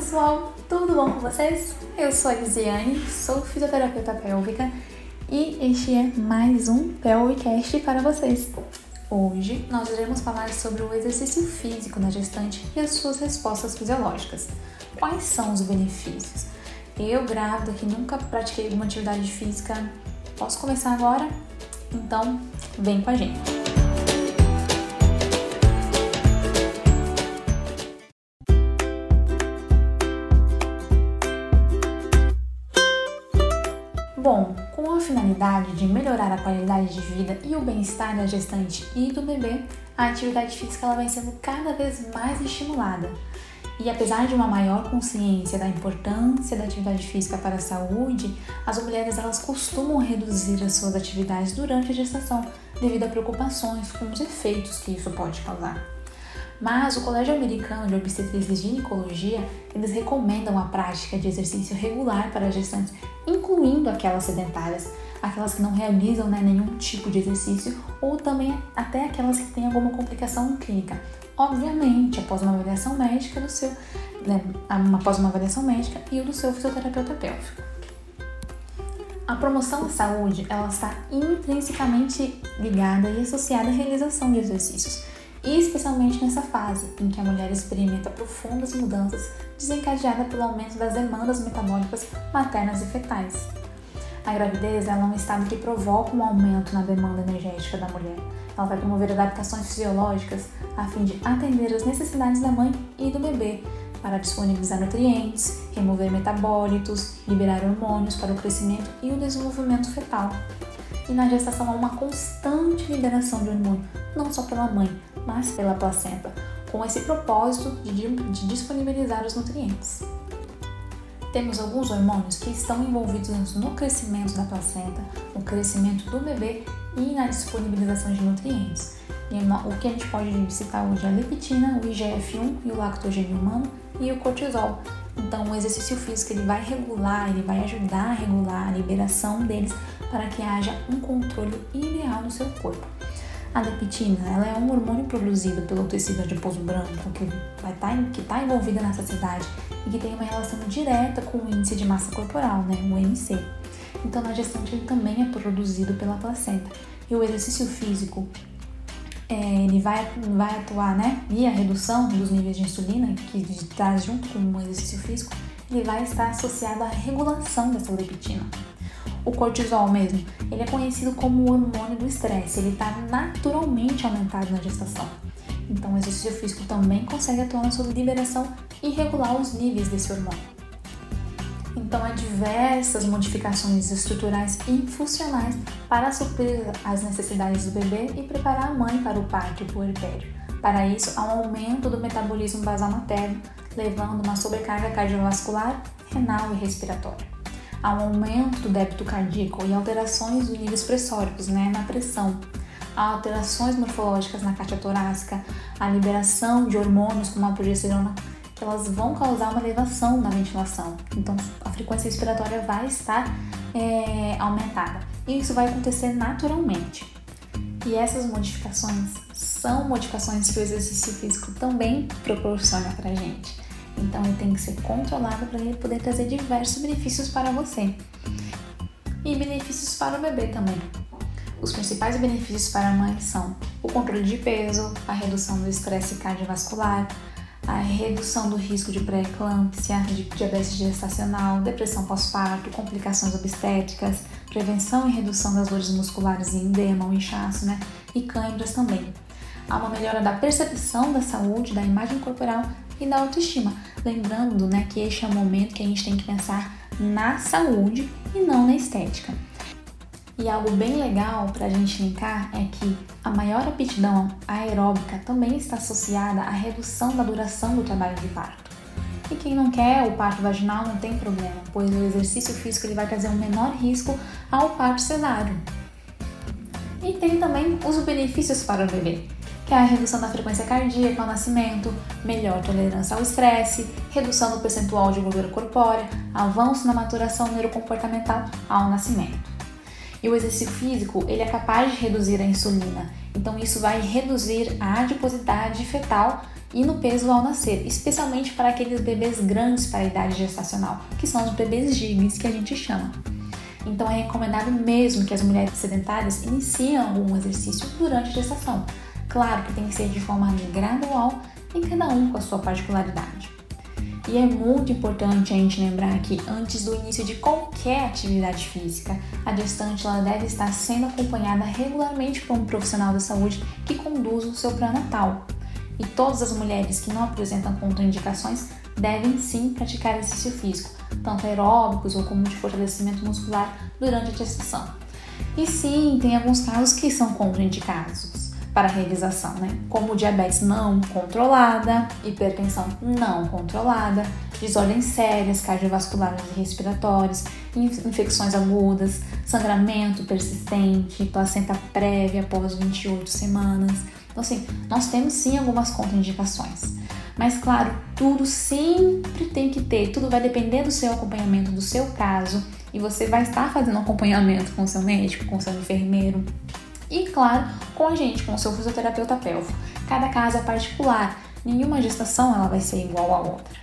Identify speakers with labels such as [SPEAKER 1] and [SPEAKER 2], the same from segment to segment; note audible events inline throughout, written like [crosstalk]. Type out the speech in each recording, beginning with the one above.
[SPEAKER 1] pessoal, tudo bom com vocês? Eu sou a Lisiane, sou fisioterapeuta pélvica e este é mais um Pelvicast para vocês. Hoje nós iremos falar sobre o exercício físico na gestante e as suas respostas fisiológicas. Quais são os benefícios? Eu, grávida, que nunca pratiquei alguma atividade física, posso começar agora? Então, vem com a gente! Bom, com a finalidade de melhorar a qualidade de vida e o bem-estar da gestante e do bebê, a atividade física ela vem sendo cada vez mais estimulada. E apesar de uma maior consciência da importância da atividade física para a saúde, as mulheres elas costumam reduzir as suas atividades durante a gestação devido a preocupações com os efeitos que isso pode causar. Mas o Colégio Americano de Obstetrícia e Ginecologia, eles recomendam a prática de exercício regular para gestantes, incluindo aquelas sedentárias, aquelas que não realizam né, nenhum tipo de exercício ou também até aquelas que têm alguma complicação clínica. Obviamente, após uma avaliação médica do seu, né, após uma avaliação médica e o do seu fisioterapeuta pélvico. A promoção da saúde, ela está intrinsecamente ligada e associada à realização de exercícios e especialmente nessa fase em que a mulher experimenta profundas mudanças desencadeadas pelo aumento das demandas metabólicas maternas e fetais. A gravidez é um estado que provoca um aumento na demanda energética da mulher. Ela vai promover adaptações fisiológicas a fim de atender às necessidades da mãe e do bebê, para disponibilizar nutrientes, remover metabólitos, liberar hormônios para o crescimento e o desenvolvimento fetal. E na gestação há uma constante liberação de hormônio, não só pela mãe, mas pela placenta, com esse propósito de, de disponibilizar os nutrientes. Temos alguns hormônios que estão envolvidos no crescimento da placenta, no crescimento do bebê e na disponibilização de nutrientes. E o que a gente pode citar hoje é a leptina, o IGF-1 e o lactogênio humano e o cortisol. Então, o exercício físico ele vai regular, ele vai ajudar a regular a liberação deles para que haja um controle ideal no seu corpo. A leptina ela é um hormônio produzido pelo tecido adiposo branco que vai tá, está envolvida nessa cidade e que tem uma relação direta com o índice de massa corporal, né, o IMC. Então, na gestante ele também é produzido pela placenta. E o exercício físico é, ele vai, vai atuar, né? E a redução dos níveis de insulina, que traz junto com o exercício físico, ele vai estar associado à regulação dessa leptina. O cortisol mesmo, ele é conhecido como o hormônio do estresse, ele está naturalmente aumentado na gestação. Então, o exercício físico também consegue atuar na sua liberação e regular os níveis desse hormônio. Então, há diversas modificações estruturais e funcionais para suprir as necessidades do bebê e preparar a mãe para o parto puerpério. Para isso, há um aumento do metabolismo basal materno, levando uma sobrecarga cardiovascular, renal e respiratória um aumento do débito cardíaco e alterações dos níveis pressóricos, né, na pressão. Alterações morfológicas na caixa torácica, a liberação de hormônios como a progesterona, que elas vão causar uma elevação na ventilação. Então, a frequência respiratória vai estar é, aumentada. E isso vai acontecer naturalmente. E essas modificações são modificações que o exercício físico também proporciona para gente. Então ele tem que ser controlado para ele poder trazer diversos benefícios para você. E benefícios para o bebê também. Os principais benefícios para a mãe são o controle de peso, a redução do estresse cardiovascular, a redução do risco de pré-eclâmpsia, de diabetes gestacional, depressão pós-parto, complicações obstétricas, prevenção e redução das dores musculares e edema, o inchaço, né? E câimbras também. Há uma melhora da percepção da saúde, da imagem corporal e da autoestima. Lembrando né, que este é o momento que a gente tem que pensar na saúde e não na estética. E algo bem legal para a gente linkar é que a maior aptidão aeróbica também está associada à redução da duração do trabalho de parto. E quem não quer o parto vaginal não tem problema, pois o exercício físico ele vai trazer um menor risco ao parto cesáreo. E tem também os benefícios para o bebê que é a redução da frequência cardíaca ao nascimento, melhor tolerância ao estresse, redução do percentual de gordura corpórea, avanço na maturação neurocomportamental ao nascimento. E o exercício físico, ele é capaz de reduzir a insulina, então isso vai reduzir a adiposidade fetal e no peso ao nascer, especialmente para aqueles bebês grandes para a idade gestacional, que são os bebês gigas que a gente chama. Então é recomendado mesmo que as mulheres sedentárias iniciem algum exercício durante a gestação. Claro que tem que ser de forma gradual e cada um com a sua particularidade. E é muito importante a gente lembrar que antes do início de qualquer atividade física, a gestante ela deve estar sendo acompanhada regularmente por um profissional da saúde que conduza o seu pré-natal. E todas as mulheres que não apresentam contraindicações devem sim praticar exercício físico, tanto aeróbicos ou como de fortalecimento muscular durante a gestação. E sim, tem alguns casos que são contraindicados para a realização, né? Como diabetes não controlada, hipertensão não controlada, desordens sérias cardiovasculares e respiratórias, infecções agudas, sangramento persistente, placenta prévia após 28 semanas. Então, assim, nós temos sim algumas contraindicações. Mas claro, tudo sempre tem que ter, tudo vai depender do seu acompanhamento, do seu caso, e você vai estar fazendo acompanhamento com o seu médico, com o seu enfermeiro e, claro, com a gente, com o seu fisioterapeuta pélvico. Cada caso é particular, nenhuma gestação ela vai ser igual à outra.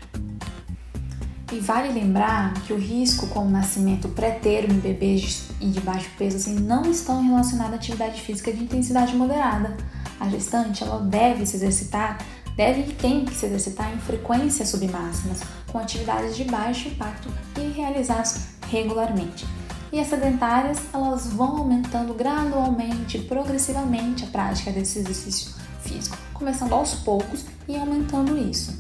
[SPEAKER 1] E vale lembrar que o risco com o nascimento pré-termo em bebês e de baixo peso assim, não estão relacionados à atividade física de intensidade moderada. A gestante ela deve se exercitar deve e tem que se exercitar em frequências submáximas, com atividades de baixo impacto e realizadas regularmente. E as sedentárias, elas vão aumentando gradualmente, progressivamente a prática desse exercício físico, começando aos poucos e aumentando isso.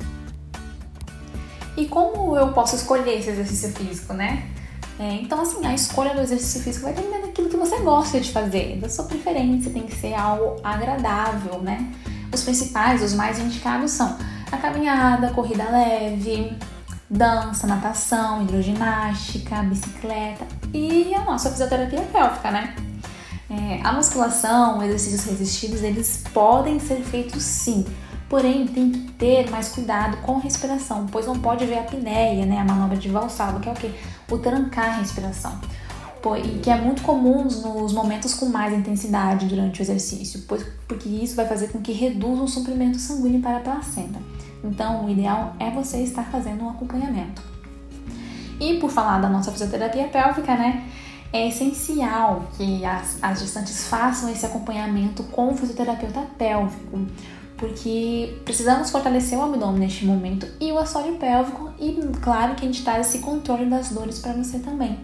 [SPEAKER 1] E como eu posso escolher esse exercício físico, né? É, então, assim, a escolha do exercício físico vai depender daquilo que você gosta de fazer, da sua preferência, tem que ser algo agradável, né? Os principais, os mais indicados são a caminhada, corrida leve, dança, natação, hidroginástica, bicicleta e a nossa fisioterapia pélvica, né? É, a musculação, exercícios resistidos, eles podem ser feitos sim, porém tem que ter mais cuidado com a respiração, pois não pode haver a apneia, né, a manobra de valsalva, que é o que? O trancar a respiração e que é muito comum nos momentos com mais intensidade durante o exercício, pois, porque isso vai fazer com que reduza o suprimento sanguíneo para a placenta. Então, o ideal é você estar fazendo um acompanhamento. E por falar da nossa fisioterapia pélvica, né? É essencial que as, as gestantes façam esse acompanhamento com o fisioterapeuta pélvico, porque precisamos fortalecer o abdômen neste momento e o assoalho pélvico, e claro que a gente traz esse controle das dores para você também.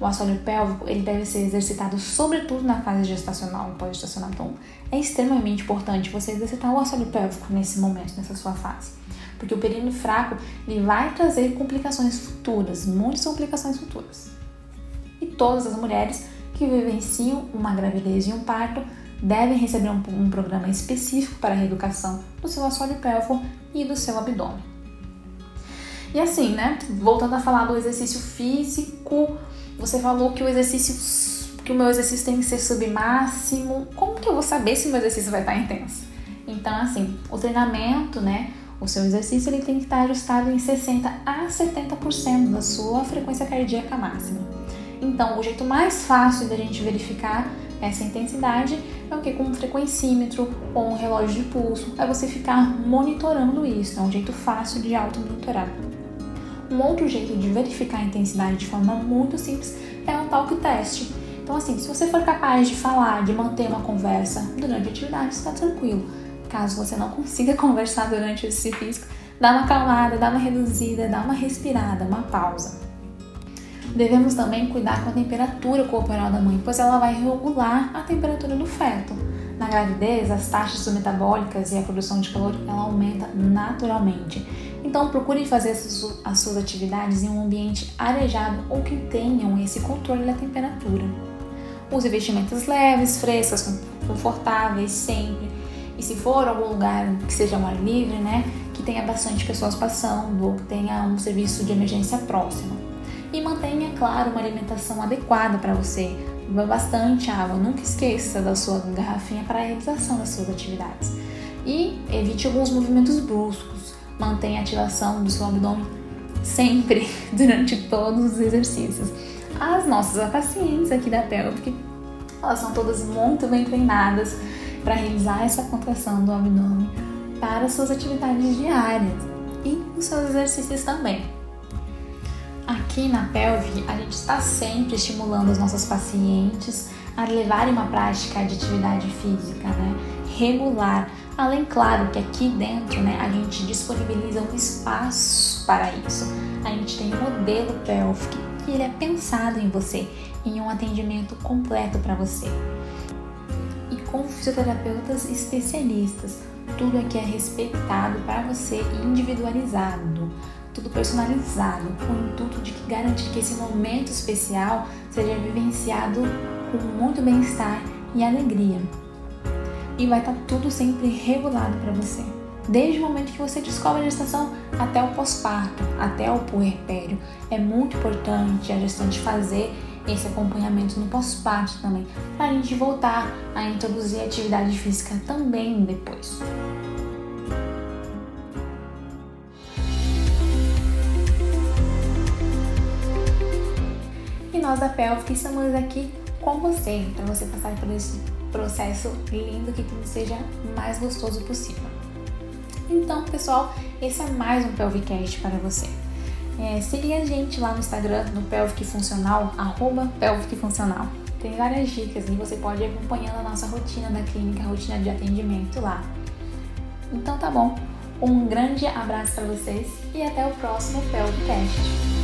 [SPEAKER 1] O assoalho pélvico ele deve ser exercitado sobretudo na fase gestacional e pós-gestacional. Então, é extremamente importante você exercitar o assoalho pélvico nesse momento, nessa sua fase. Porque o períneo fraco ele vai trazer complicações futuras, muitas complicações futuras. E todas as mulheres que vivenciam uma gravidez e um parto devem receber um, um programa específico para a reeducação do seu assoalho pélvico e do seu abdômen. E assim, né? Voltando a falar do exercício físico, você falou que o exercício, que o meu exercício tem que ser submáximo. Como que eu vou saber se o meu exercício vai estar intenso? Então, assim, o treinamento, né? O seu exercício ele tem que estar ajustado em 60 a 70% da sua frequência cardíaca máxima. Então, o jeito mais fácil da gente verificar essa intensidade é o que? Com um frequencímetro ou um relógio de pulso. É você ficar monitorando isso. É um jeito fácil de auto-monitorar. Um outro jeito de verificar a intensidade de forma muito simples é o talk test. Então, assim, se você for capaz de falar, de manter uma conversa durante a atividade, está tranquilo. Caso você não consiga [laughs] conversar durante esse físico, dá uma acalmada, dá uma reduzida, dá uma respirada, uma pausa. Devemos também cuidar com a temperatura corporal da mãe, pois ela vai regular a temperatura do feto. Na gravidez, as taxas metabólicas e a produção de calor ela aumenta naturalmente. Então procure fazer as suas atividades em um ambiente arejado ou que tenham esse controle da temperatura. Use vestimentas leves, frescas, confortáveis sempre. E se for algum lugar que seja ao ar livre, né, que tenha bastante pessoas passando ou que tenha um serviço de emergência próximo. E mantenha, claro, uma alimentação adequada para você, Beba bastante água, nunca esqueça da sua garrafinha para a realização das suas atividades. E evite alguns movimentos bruscos, mantenha a ativação do seu abdômen sempre [laughs] durante todos os exercícios. As nossas pacientes aqui da Pelvic, elas são todas muito bem treinadas para realizar essa contração do abdômen para suas atividades diárias e os seus exercícios também. Aqui na Pelve, a gente está sempre estimulando os nossos pacientes a levarem uma prática de atividade física, né? Regular. Além, claro, que aqui dentro, né, a gente disponibiliza um espaço para isso. A gente tem um modelo pélvico que ele é pensado em você, em um atendimento completo para você. Com fisioterapeutas especialistas, tudo aqui é respeitado para você individualizado tudo personalizado, com o intuito de garantir que esse momento especial seja vivenciado com muito bem-estar e alegria. E vai estar tá tudo sempre regulado para você. Desde o momento que você descobre a gestação até o pós-parto, até o puerpério. É muito importante a gestante fazer esse acompanhamento no pós-parto também, para a gente voltar a introduzir atividade física também depois. nós da Pelvic estamos aqui com você, para você passar por esse processo lindo que tudo seja mais gostoso possível. Então, pessoal, esse é mais um Pelvicast para você. É, siga a gente lá no Instagram, no Pelvic Funcional, arroba Pelvic Funcional. Tem várias dicas e você pode ir acompanhando a nossa rotina da clínica, a rotina de atendimento lá. Então tá bom, um grande abraço para vocês e até o próximo Pelvicast.